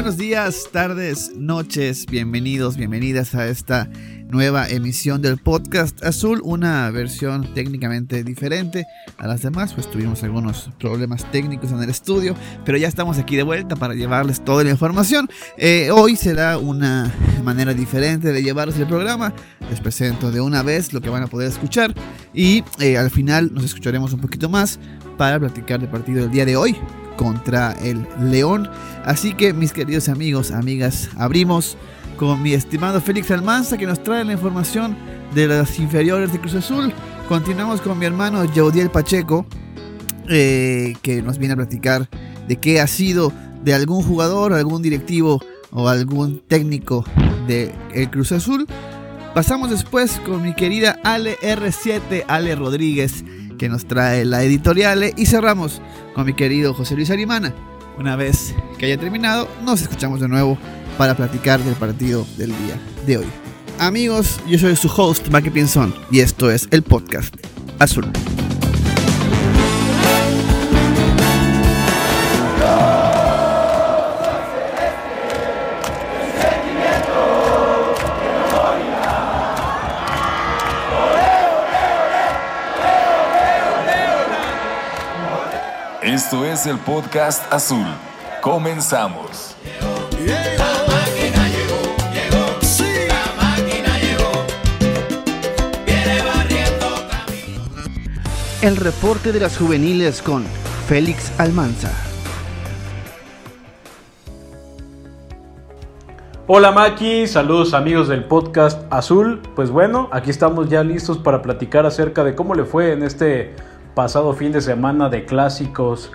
buenos días, tardes, noches, bienvenidos, bienvenidas a esta nueva emisión del podcast azul, una versión técnicamente diferente a las demás, pues tuvimos algunos problemas técnicos en el estudio, pero ya estamos aquí de vuelta para llevarles toda la información. Eh, hoy será una manera diferente de llevarles el programa, les presento de una vez lo que van a poder escuchar y eh, al final nos escucharemos un poquito más para platicar del partido del día de hoy contra el León. Así que mis queridos amigos, amigas, abrimos con mi estimado Félix Almanza que nos trae la información de las inferiores de Cruz Azul. Continuamos con mi hermano Jaudiel Pacheco eh, que nos viene a platicar de qué ha sido de algún jugador, algún directivo o algún técnico de el Cruz Azul. Pasamos después con mi querida Ale R7, Ale Rodríguez, que nos trae la editorial. Y cerramos con mi querido José Luis Arimana. Una vez que haya terminado, nos escuchamos de nuevo para platicar del partido del día de hoy. Amigos, yo soy su host, Maki Pinzón, y esto es el podcast Azul. Esto es el podcast azul. Comenzamos. El reporte de las juveniles con Félix Almanza. Hola Maki, saludos amigos del podcast Azul. Pues bueno, aquí estamos ya listos para platicar acerca de cómo le fue en este pasado fin de semana de clásicos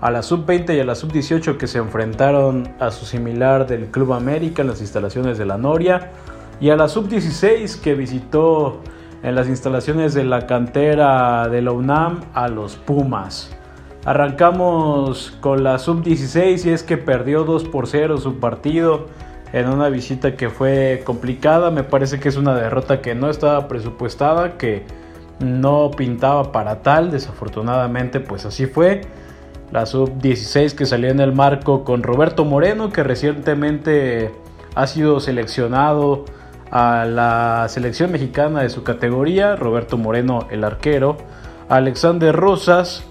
a la sub-20 y a la sub-18 que se enfrentaron a su similar del Club América en las instalaciones de la Noria y a la sub-16 que visitó en las instalaciones de la cantera de la UNAM a los Pumas. Arrancamos con la sub-16 y es que perdió 2 por 0 su partido en una visita que fue complicada. Me parece que es una derrota que no estaba presupuestada, que no pintaba para tal. Desafortunadamente, pues así fue. La sub-16 que salió en el marco con Roberto Moreno, que recientemente ha sido seleccionado a la selección mexicana de su categoría. Roberto Moreno, el arquero. Alexander Rosas,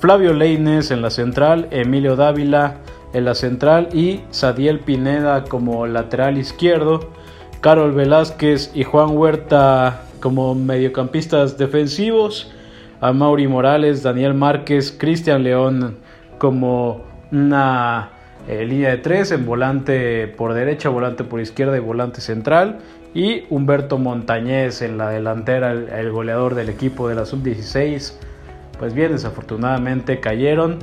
Flavio Leines en la central, Emilio Dávila en la central y Sadiel Pineda como lateral izquierdo. Carol Velázquez y Juan Huerta como mediocampistas defensivos, a Mauri Morales, Daniel Márquez, Cristian León como una eh, línea de tres en volante por derecha, volante por izquierda y volante central. Y Humberto Montañez en la delantera, el, goleador del equipo de la sub-16. Pues bien, desafortunadamente cayeron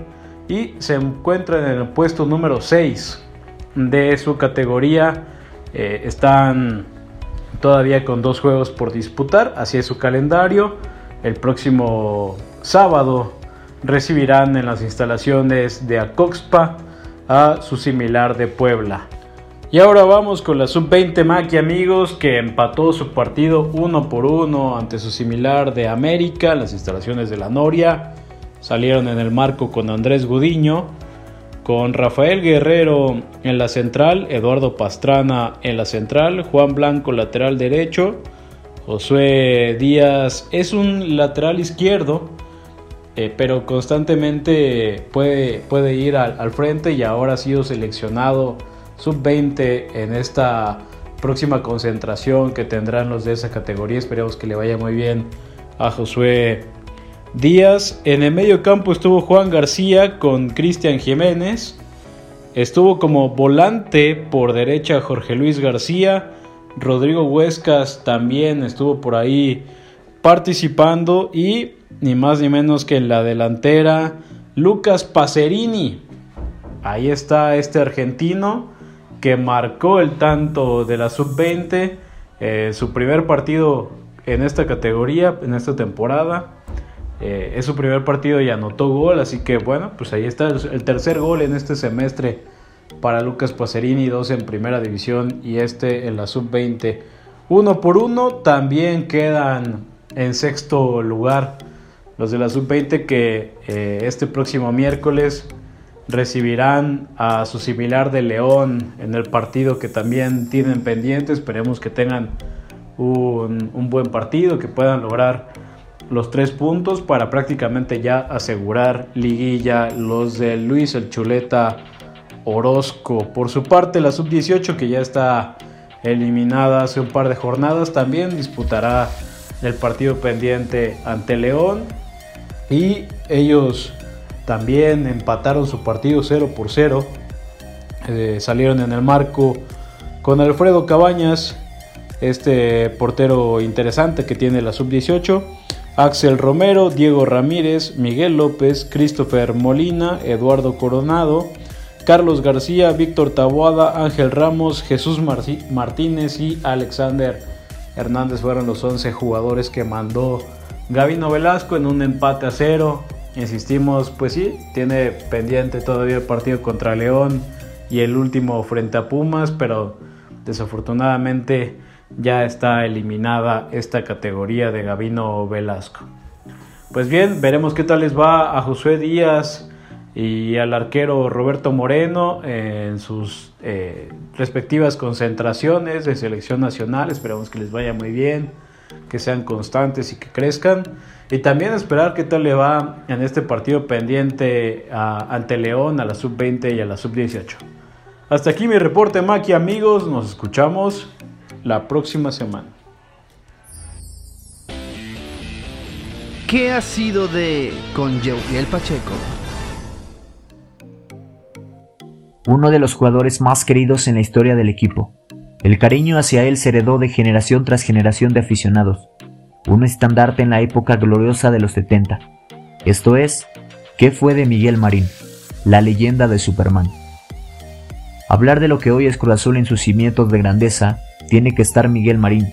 y se encuentran en el puesto número 6 de su categoría. Eh, están todavía con dos juegos por disputar, así es su calendario. El próximo sábado recibirán en las instalaciones de Acoxpa a su similar de Puebla. Y ahora vamos con la sub-20 Maki amigos que empató su partido uno por uno ante su similar de América, las instalaciones de la Noria. Salieron en el marco con Andrés Gudiño con Rafael Guerrero en la central, Eduardo Pastrana en la central, Juan Blanco lateral derecho, Josué Díaz es un lateral izquierdo, eh, pero constantemente puede, puede ir al, al, frente y ahora ha sido seleccionado sub-20 en esta próxima concentración que tendrán los de esa categoría. Esperemos que le vaya muy bien a Josué Díaz. En el medio campo estuvo Juan García con Cristian Jiménez. Estuvo como volante por derecha Jorge Luis García. Rodrigo Huescas también estuvo por ahí participando. Y ni más ni menos que en la delantera Lucas Pacerini. Ahí está este argentino que marcó el tanto de la sub-20. Eh, su primer partido en esta categoría, en esta temporada. Eh, es su primer partido y anotó gol, así que bueno, pues ahí está el tercer gol en este semestre para Lucas Pacerini, dos en primera división y este en la sub-20. Uno por uno también quedan en sexto lugar los de la sub-20 que eh, este próximo miércoles recibirán a su similar de León en el partido que también tienen pendiente. Esperemos que tengan un, un, buen partido, que puedan lograr los tres puntos para prácticamente ya asegurar liguilla los de Luis el Chuleta Orozco. Por su parte, la sub-18 que ya está eliminada hace un par de jornadas también disputará el partido pendiente ante León y ellos también empataron su partido 0 por 0. Eh, salieron en el marco con Alfredo Cabañas, este portero interesante que tiene la sub-18. Axel Romero, Diego Ramírez, Miguel López, Christopher Molina, Eduardo Coronado, Carlos García, Víctor Taboada, Ángel Ramos, Jesús Martínez y Alexander Hernández fueron los 11 jugadores que mandó Gavino Velasco en un empate a cero. Insistimos, pues sí, tiene pendiente todavía el partido contra León y el último frente a Pumas, pero desafortunadamente ya está eliminada esta categoría de Gavino Velasco. Pues bien, veremos qué tal les va a Josué Díaz y al arquero Roberto Moreno en sus eh, respectivas concentraciones de selección nacional. Esperamos que les vaya muy bien, que sean constantes y que crezcan. Y también esperar qué tal le va en este partido pendiente ante León, a la sub-20 y a la sub-18. Hasta aquí mi reporte, Maki, amigos. Nos escuchamos la próxima semana. ¿Qué ha sido de con el Pacheco? Uno de los jugadores más queridos en la historia del equipo. El cariño hacia él se heredó de generación tras generación de aficionados un estandarte en la época gloriosa de los 70. Esto es, ¿qué fue de Miguel Marín, la leyenda de Superman? Hablar de lo que hoy es Cruz Azul en sus cimientos de grandeza, tiene que estar Miguel Marín,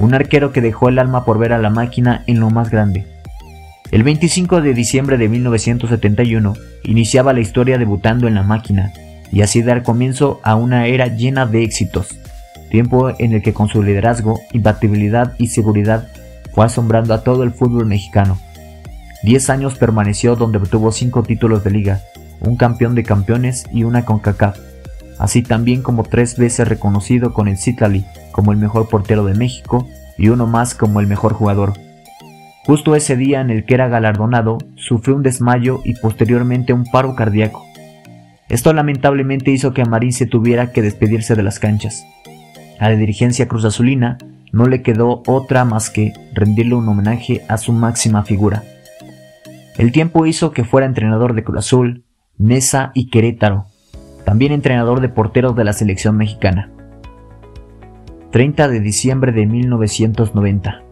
un arquero que dejó el alma por ver a la máquina en lo más grande. El 25 de diciembre de 1971 iniciaba la historia debutando en la máquina y así dar comienzo a una era llena de éxitos, tiempo en el que con su liderazgo, imbatibilidad y seguridad fue asombrando a todo el fútbol mexicano. Diez años permaneció donde obtuvo cinco títulos de liga, un campeón de campeones y una CONCACAF, así también como tres veces reconocido con el Citlali como el mejor portero de México y uno más como el mejor jugador. Justo ese día en el que era galardonado, sufrió un desmayo y posteriormente un paro cardíaco. Esto lamentablemente hizo que Marín se tuviera que despedirse de las canchas. A la dirigencia cruz azulina no le quedó otra más que rendirle un homenaje a su máxima figura. El tiempo hizo que fuera entrenador de Cruz Azul, Nesa y Querétaro, también entrenador de porteros de la selección mexicana. 30 de diciembre de 1990.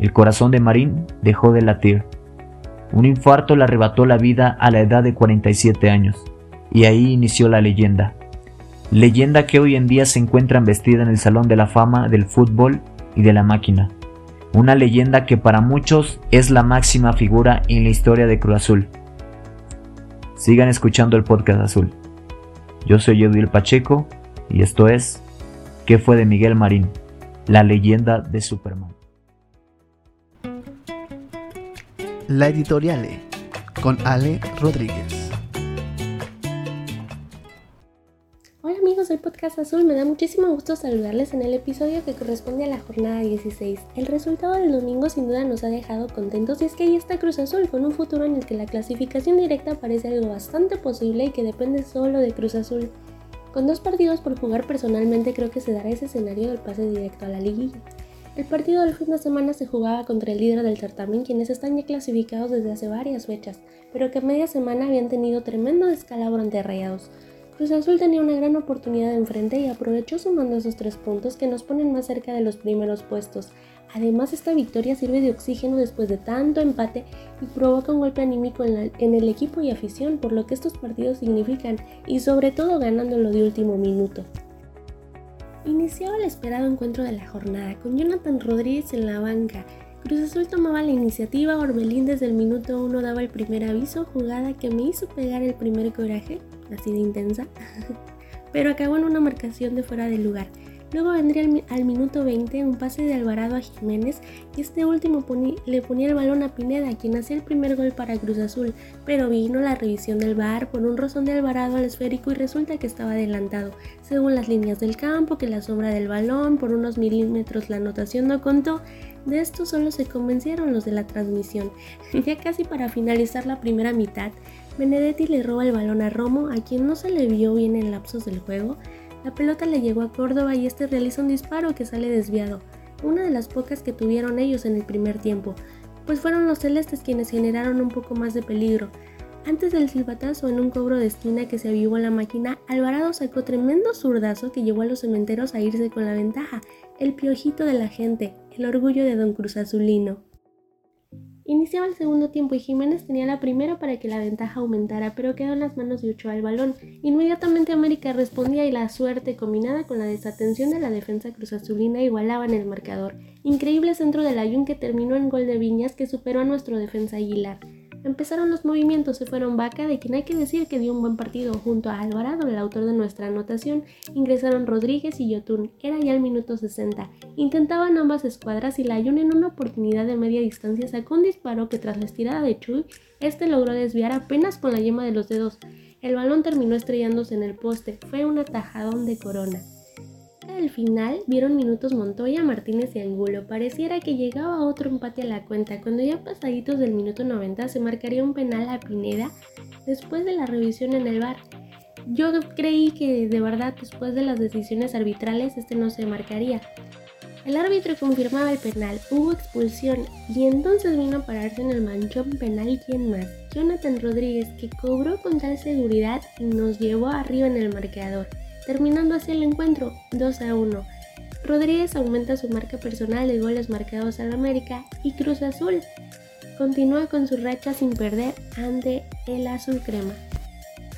El corazón de Marín dejó de latir. Un infarto le arrebató la vida a la edad de 47 años, y ahí inició la leyenda leyenda que hoy en día se encuentra vestida en el Salón de la Fama del Fútbol y de la Máquina. Una leyenda que para muchos es la máxima figura en la historia de Cruz Azul. Sigan escuchando el podcast azul. Yo soy Edwin Pacheco y esto es ¿Qué fue de Miguel Marín? La leyenda de Superman. La editoriale con Ale Rodríguez. Podcast Azul, me da muchísimo gusto saludarles en el episodio que corresponde a la jornada 16. El resultado del domingo sin duda nos ha dejado contentos y es que ahí está Cruz Azul con un futuro en el que la clasificación directa parece algo bastante posible y que depende solo de Cruz Azul. Con dos partidos por jugar personalmente creo que se dará ese escenario del pase directo a la liguilla. El partido del fin de semana se jugaba contra el líder del certamen, quienes están ya clasificados desde hace varias fechas, pero que media semana habían tenido tremendo descalabro ante Rayados. Cruz Azul tenía una gran oportunidad enfrente y aprovechó sumando esos tres puntos que nos ponen más cerca de los primeros puestos. Además, esta victoria sirve de oxígeno después de tanto empate y provoca un golpe anímico en, en, el equipo y afición por lo que estos partidos significan y sobre todo ganándolo de último minuto. Iniciaba el esperado encuentro de la jornada con Jonathan Rodríguez en la banca. Cruz Azul tomaba la iniciativa, Orbelín desde el minuto 1 daba el primer aviso, jugada que me hizo pegar el primer coraje así de intensa, pero acabó en una marcación de fuera de lugar. Luego vendría al, minuto 20 un pase de Alvarado a Jiménez y este último le ponía el balón a Pineda, quien hacía el primer gol para Cruz Azul, pero vino la revisión del VAR por un rozón de Alvarado al esférico y resulta que estaba adelantado, según las líneas del campo, que la sombra del balón, por unos milímetros la anotación no contó, de esto solo se convencieron los de la transmisión. Ya casi para finalizar la primera mitad, Benedetti le roba el balón a Romo, a quien no se le vio bien en lapsos del juego, la pelota le llegó a Córdoba y este realiza un disparo que sale desviado, una de las pocas que tuvieron ellos en el primer tiempo, pues fueron los celestes quienes generaron un poco más de peligro. Antes del silbatazo en un cobro de esquina que se avivó la máquina, Alvarado sacó tremendo zurdazo que llevó a los cementeros a irse con la ventaja, el piojito de la gente, el orgullo de Don Cruz Azulino. Iniciaba el segundo tiempo y Jiménez tenía la primera para que la ventaja aumentara, pero quedó en las manos de Ochoa el balón. Inmediatamente América respondía y la suerte, combinada con la desatención de la defensa cruzazulina, igualaban el marcador. Increíble centro del Ayun que terminó en gol de Viñas que superó a nuestro defensa Aguilar. Empezaron los movimientos, se fueron Vaca, de quien hay que decir que dio un buen partido, junto a Alvarado, el autor de nuestra anotación, ingresaron Rodríguez y Yotun, era ya el minuto 60. Intentaban ambas escuadras y la Ayun en una oportunidad de media distancia sacó un disparo que tras la estirada de Chuy, este logró desviar apenas con la yema de los dedos. El balón terminó estrellándose en el poste, fue un atajadón de corona. Al final vieron minutos Montoya, Martínez y Angulo. Pareciera que llegaba otro empate a la cuenta. Cuando ya pasaditos del minuto 90 se marcaría un penal a Pineda después de la revisión en el bar. Yo creí que de verdad después de las decisiones arbitrales este no se marcaría. El árbitro confirmaba el penal, hubo expulsión y entonces vino a pararse en el manchón penal quién más, Jonathan Rodríguez que cobró con tal seguridad y nos llevó arriba en el marcador terminando así el encuentro 2 a 1. Rodríguez aumenta su marca personal de goles marcados al América y Cruz Azul continúa con su racha sin perder ante el Azul Crema.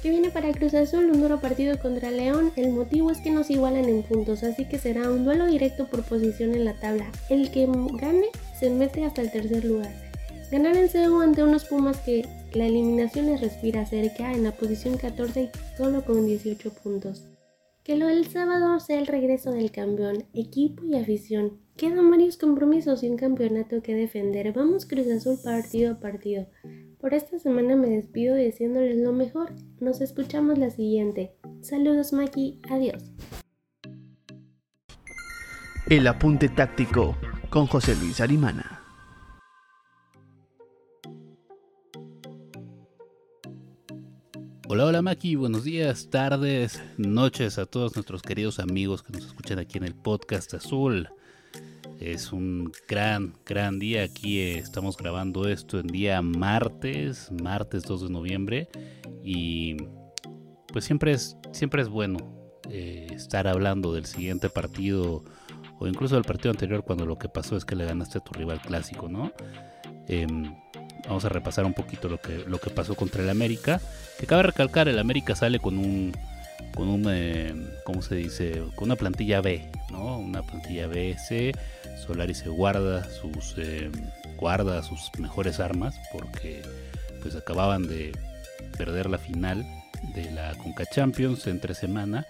¿Qué viene para Cruz Azul? Un duro partido contra León. El motivo es que nos igualan en puntos, así que será un duelo directo por posición en la tabla. El que gane se mete hasta el tercer lugar. Ganar en CEU ante unos Pumas que la eliminación les respira cerca en la posición 14 solo con 18 puntos. Que lo del sábado sea el regreso del campeón, equipo y afición. Quedan varios compromisos y un campeonato que defender. Vamos Cruz Azul partido a partido. Por esta semana me despido diciéndoles lo mejor. Nos escuchamos la siguiente. Saludos Maki, adiós. El apunte táctico con José Luis Arimana. Hola, hola Maki, buenos días, tardes, noches a todos nuestros queridos amigos que nos escuchan aquí en el podcast azul. Es un gran, gran día. Aquí eh, estamos grabando esto en día martes, martes 2 de noviembre. Y pues siempre es, siempre es bueno eh, estar hablando del siguiente partido o incluso del partido anterior cuando lo que pasó es que le ganaste a tu rival clásico, ¿no? Em, Vamos a repasar un poquito lo que, lo que pasó contra el América. Que cabe recalcar, el América sale con un, con un, eh, ¿cómo se dice? Con una plantilla B, ¿no? Una plantilla B, C. Solari se guarda sus, eh, guarda sus mejores armas porque pues acababan de perder la final de la Conca Champions entre semana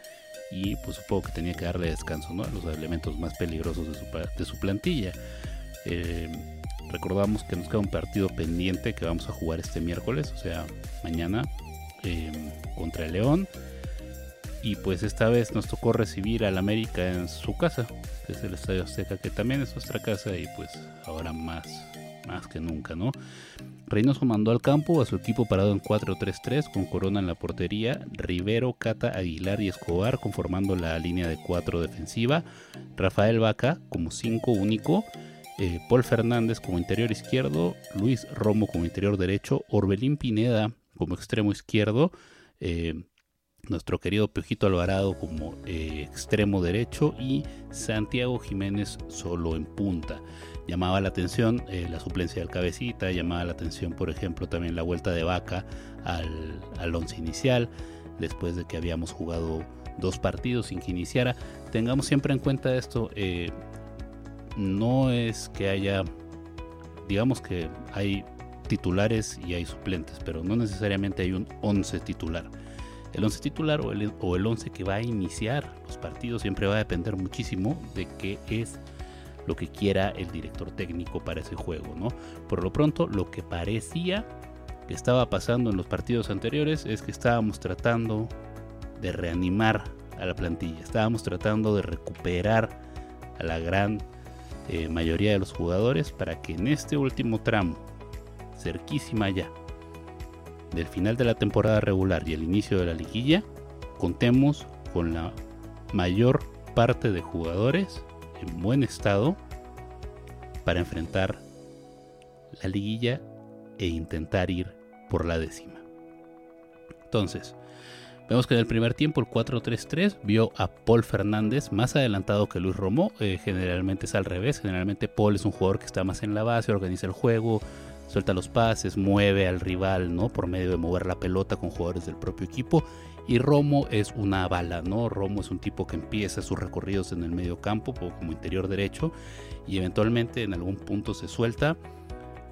y pues supongo que tenía que darle descanso ¿no? a los elementos más peligrosos de su, de su plantilla. Eh, Recordamos que nos queda un partido pendiente que vamos a jugar este miércoles, o sea, mañana em, contra el León. Y pues esta vez nos tocó recibir al América en su casa, que es el Estadio Azteca, que también es nuestra casa y pues ahora más, más que nunca, ¿no? Reynoso mandó al campo a su equipo parado en 4-3-3 con Corona en la portería, Rivero, Cata, Aguilar y Escobar conformando la línea de 4 defensiva, Rafael Vaca como 5 único, eh, Paul Fernández como interior izquierdo, Luis Romo como interior derecho, Orbelín Pineda como extremo izquierdo, eh, nuestro querido Pejito Alvarado como eh, extremo derecho y Santiago Jiménez solo en punta. Llamaba la atención la suplencia del cabecita, llamaba la atención por ejemplo también la vuelta de vaca al, al once inicial, después de que habíamos jugado dos partidos sin que iniciara. Tengamos siempre en cuenta esto, no es que haya, digamos que hay titulares y hay suplentes, pero no necesariamente hay un 11 titular. El 11 titular o el, o el 11 que va a iniciar los partidos siempre va a depender muchísimo de qué es lo que quiera el director técnico para ese juego, ¿no? Por lo pronto, lo que parecía que estaba pasando en los partidos anteriores es que estábamos tratando de reanimar a la plantilla, estábamos tratando de recuperar a la gran eh, mayoría de los jugadores para que en este último tramo, cerquísima ya, del final de la temporada regular y el inicio de la liguilla, contemos con la mayor parte de jugadores en buen estado para enfrentar la liguilla e intentar ir por la décima. Entonces, vemos que en el primer tiempo el 4-3-3 vio a Paul Fernández más adelantado que Luis Romo. Eh, generalmente es al revés. Generalmente Paul es un jugador que está más en la base, organiza el juego, suelta los pases, mueve al rival, ¿no? Por medio de mover la pelota con jugadores del propio equipo. Y Romo es una bala, ¿no? Romo es un tipo que empieza sus recorridos en el medio campo como interior derecho y eventualmente en algún punto se suelta,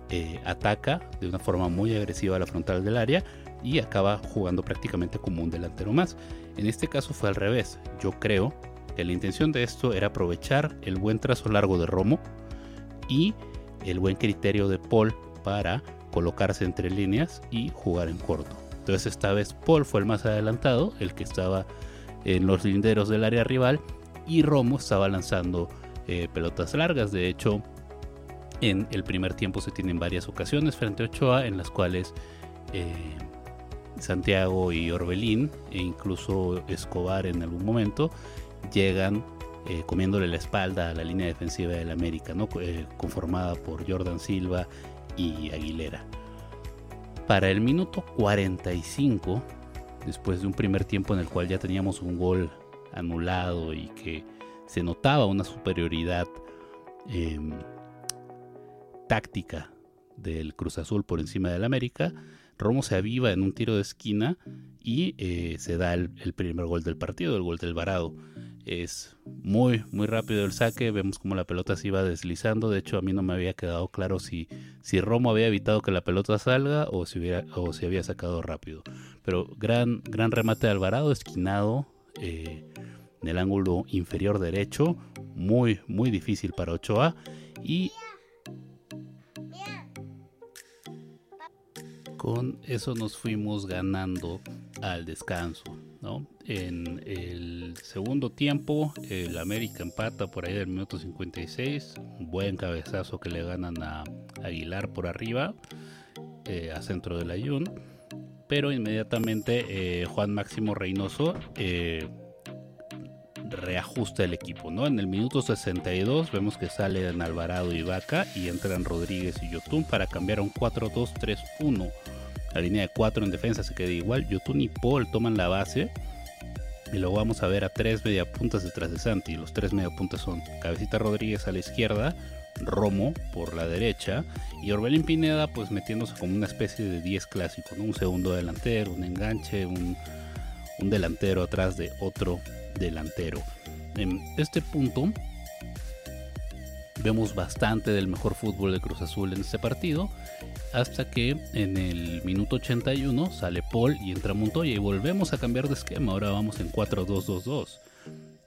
eh, ataca de una forma muy agresiva a la frontal del área y acaba jugando prácticamente como un delantero más. En este caso fue al revés. Yo creo que la intención de esto era aprovechar el buen trazo largo de Romo y el buen criterio de Paul para colocarse entre líneas y jugar en corto. Entonces esta vez Paul fue el más adelantado, el que estaba en los linderos del área rival y Romo estaba lanzando eh, pelotas largas. De hecho, en el primer tiempo se tienen varias ocasiones frente a Ochoa en las cuales eh, Santiago y Orbelín e incluso Escobar en algún momento llegan eh, comiéndole la espalda a la línea defensiva del América, ¿no? conformada por Jordan Silva y Aguilera. Para el minuto 45, después de un primer tiempo en el cual ya teníamos un gol anulado y que se notaba una superioridad em, táctica del Cruz Azul por encima del América, Romo se aviva en un tiro de esquina y eh, se da el, primer gol del partido, el gol del Varado. Es muy, muy rápido el saque. Vemos como la pelota se iba deslizando. De hecho, a mí no me había quedado claro si, si Romo había evitado que la pelota salga o si, o si había sacado rápido. Pero gran, gran remate de Alvarado, esquinado eh, en el ángulo inferior derecho. Muy, muy difícil para Ochoa. Y con eso nos fuimos ganando al descanso. ¿no? En el segundo tiempo, el América empata por ahí del minuto 56. Un buen cabezazo que le ganan a Aguilar por arriba, eh, a centro del ayun. Pero inmediatamente eh, Juan Máximo Reynoso eh, reajusta el equipo. ¿no? En el minuto 62 vemos que salen Alvarado y Vaca y entran Rodríguez y Yotun para cambiar un 4-2-3-1 la línea de 4 en defensa se queda igual. Yotun y Paul toman la base. Y luego vamos a ver a tres mediapuntas detrás de Santi. Los tres mediapuntas son Cabecita Rodríguez a la izquierda, Romo por la derecha y Orbelín Pineda pues metiéndose como una especie de 10 clásico, un segundo delantero, un enganche, un, un delantero atrás de otro delantero. En este punto vemos bastante del mejor fútbol de Cruz Azul en este partido hasta que en el minuto 81 sale Paul y entra Montoya y volvemos a cambiar de esquema. Ahora vamos en 4-2-2-2.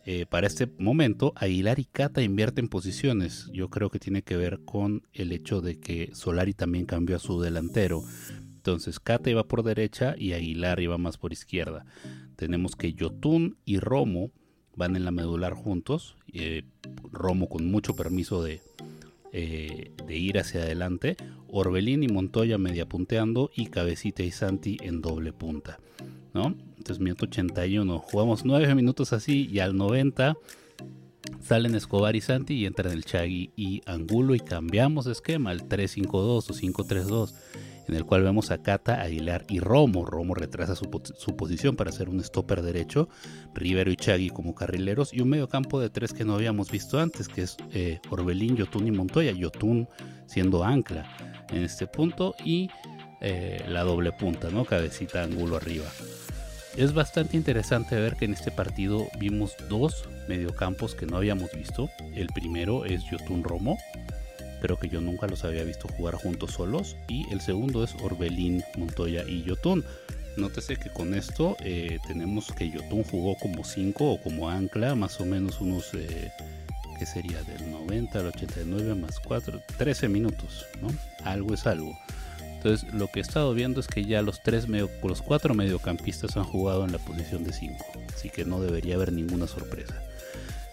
Eh, para este momento, Aguilar y Cata invierten posiciones. Yo creo que tiene que ver con el hecho de que Solari también cambió a su delantero. Entonces, Cata iba por derecha y Aguilar iba más por izquierda. Tenemos que Yotun y Romo van en la medular juntos. Eh, Romo con mucho permiso de, eh, de ir hacia adelante, Orbelín y Montoya media punteando y Cabecita y Santi en doble punta. ¿no? Entonces, minuto 81, jugamos 9 minutos así y al 90 salen Escobar y Santi y entran el Chagui y Angulo y cambiamos de esquema al 3-5-2 o 5-3-2 en el cual vemos a Cata, Aguilar y Romo. Romo retrasa su, posición para ser un stopper derecho, Rivero y Chagui como carrileros y un medio campo de tres que no habíamos visto antes, que es eh, Orbelín, Yotun y Montoya. Yotun siendo ancla en este punto y eh, la doble punta, ¿no? Cabecita, ángulo arriba. Es bastante interesante ver que en este partido vimos dos mediocampos que no habíamos visto. El primero es Yotun Romo, Creo que yo nunca los había visto jugar juntos solos. Y el segundo es Orbelín, Montoya y Yotun. nótese que con esto eh, tenemos que Yotun jugó como 5 o como ancla, más o menos unos, eh, que sería del 90 al 89 más 4, 13 minutos, ¿no? Algo es algo. Entonces, lo que he estado viendo es que ya los, tres los cuatro mediocampistas han jugado en la posición de 5, así que no debería haber ninguna sorpresa.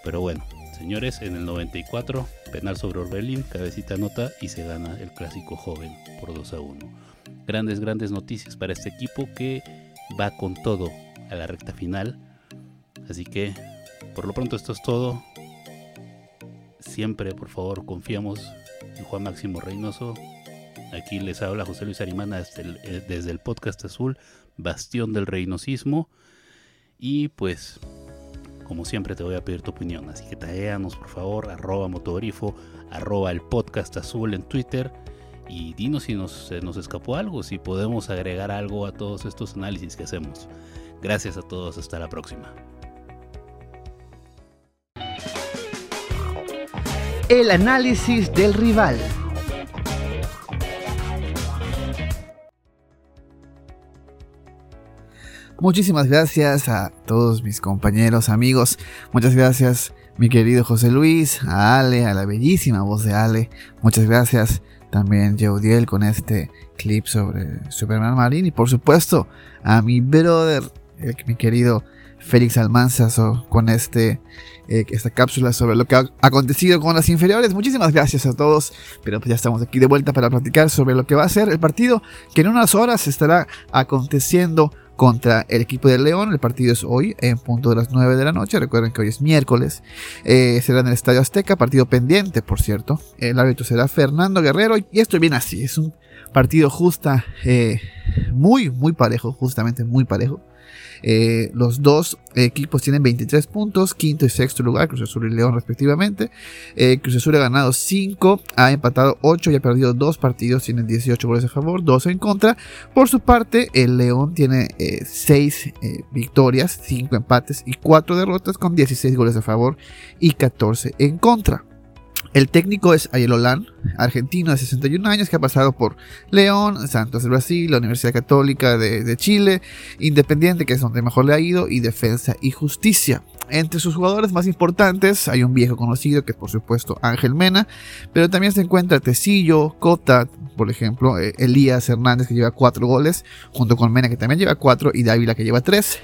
Pero bueno, señores, en el 94, penal sobre Orbelín, cabecita nota y se gana el clásico joven por 2 a 1. Grandes, grandes noticias para este equipo que va con todo a la recta final. Así que, por lo pronto, esto es todo. Siempre, por favor, confiamos en Juan Máximo Reynoso. Aquí les habla José Luis Arimana desde el, eh, desde el podcast azul, Bastión del Reynosismo. Y pues como siempre te voy a pedir tu opinión, así que taguéanos por favor, arroba motogrifo, arroba el podcast azul en Twitter y dinos si nos, se nos escapó algo, si podemos agregar algo a todos estos análisis que hacemos. Gracias a todos, hasta la próxima. El análisis del rival. Muchísimas gracias a todos mis compañeros, amigos. Muchas gracias, mi querido José Luis, a Ale, a la bellísima voz de Ale. Muchas gracias también Jeudiel con este clip sobre Superman Marine. Y por supuesto, a mi brother, mi querido Félix Almanzazo, con este, eh, esta cápsula sobre lo que ha acontecido con las inferiores. Muchísimas gracias a todos. Pero pues ya estamos aquí de vuelta para platicar sobre lo que va a ser el partido que en unas horas estará aconteciendo contra el equipo de León. El partido es hoy en punto de las 9 de la noche. Recuerden que hoy es miércoles. Eh, será en el Estadio Azteca, partido pendiente, por cierto. El árbitro será Fernando Guerrero. Y esto viene así. Es un partido justa, eh, muy, muy parejo, justamente muy parejo. Eh, los dos equipos tienen 23 puntos, quinto y sexto lugar, Cruz Azul y León respectivamente. Eh, Cruz Azul ha ganado 5, ha empatado 8 y ha perdido 2 partidos, tienen 18 goles a favor, 2 en contra. Por su parte, el León tiene 6 eh, victorias, 5 empates y 4 derrotas con 16 goles a favor y 14 en contra. El técnico es Ayelolán, argentino de 61 años que ha pasado por León, Santos de Brasil, la Universidad Católica de, Chile, Independiente, que es donde mejor le ha ido, y Defensa y Justicia. Entre sus jugadores más importantes hay un viejo conocido que es por supuesto Ángel Mena, pero también se encuentra Tecillo, Cota, por ejemplo, eh, Elías Hernández que lleva 4 goles, junto con Mena que también lleva 4 y Dávila que lleva 3.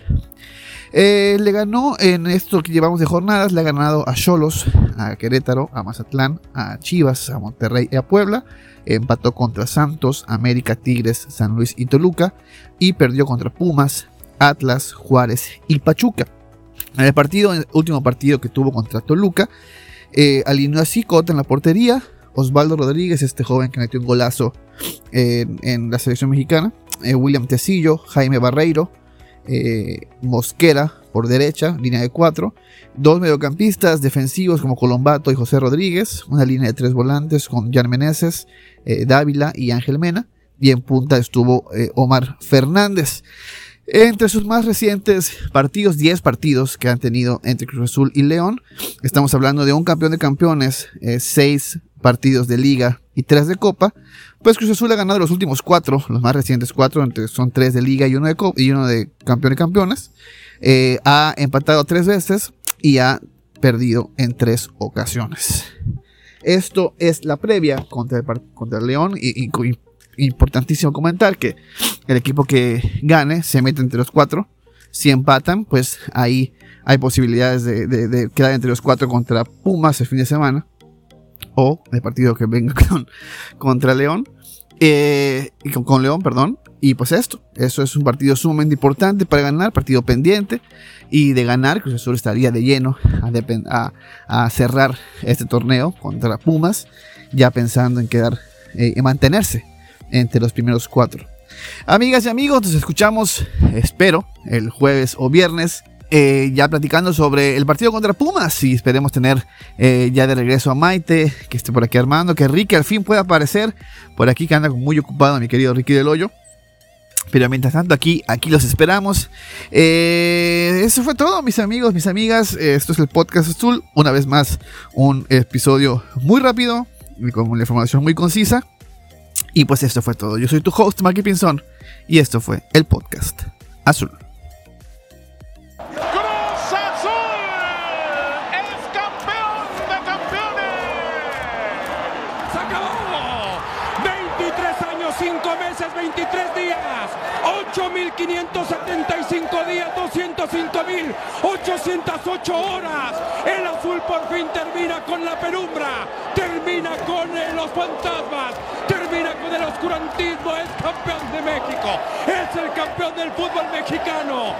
Eh, le ganó en esto que llevamos de jornadas, le ha ganado a Cholos, a Querétaro, a Mazatlán, a Chivas, a Monterrey y a Puebla. Empató contra Santos, América, Tigres, San Luis y Toluca. Y perdió contra Pumas, Atlas, Juárez y Pachuca. En el partido, el último partido que tuvo contra Toluca, eh, alineó así Cota en la portería. Osvaldo Rodríguez, este joven que metió un golazo en, la selección mexicana. Eh, William Tecillo, Jaime Barreiro, eh, Mosquera por derecha, línea de cuatro, dos mediocampistas defensivos como Colombato y José Rodríguez, una línea de tres volantes con Jan Meneses, eh, Dávila y Ángel Mena, y en punta estuvo eh, Omar Fernández. Entre sus más recientes partidos, 10 partidos que han tenido entre Cruz Azul y León, estamos hablando de un campeón de campeones, 6 partidos de liga y 3 de copa, pues Cruz Azul ha ganado los últimos cuatro, los más recientes cuatro, son tres de liga y uno de, y uno de campeón y campeones. Eh, ha empatado tres veces y ha perdido en tres ocasiones. Esto es la previa contra el, contra el León y, importantísimo comentar que el equipo que gane se mete entre los cuatro. Si empatan, pues ahí hay posibilidades de quedar entre los cuatro contra Pumas el fin de semana o el partido que venga contra León. Eh, con, León, perdón. Y pues esto, eso es un partido sumamente importante para ganar, partido pendiente. Y de ganar, Cruz Azul estaría de lleno a, a, cerrar este torneo contra Pumas, ya pensando en quedar, eh, en mantenerse entre los primeros cuatro. Amigas y amigos, nos escuchamos, espero, el jueves o viernes eh, ya platicando sobre el partido contra Pumas y esperemos tener eh, ya de regreso a Maite, que esté por aquí armando, que Ricky al fin pueda aparecer por aquí, que anda muy ocupado mi querido Ricky del Hoyo. Pero mientras tanto, aquí, aquí los esperamos. Eh, eso fue todo, mis amigos, mis amigas. esto es el Podcast Azul. Una vez más, un episodio muy rápido con una información muy concisa. Y pues esto fue todo. Yo soy tu host, Maki Pinzón, y esto fue el podcast Azul. 8.575 días, 205.808 horas. El azul por fin termina con la penumbra. Termina con los fantasmas. Termina con el oscurantismo. Es campeón de México. Es el campeón del fútbol mexicano.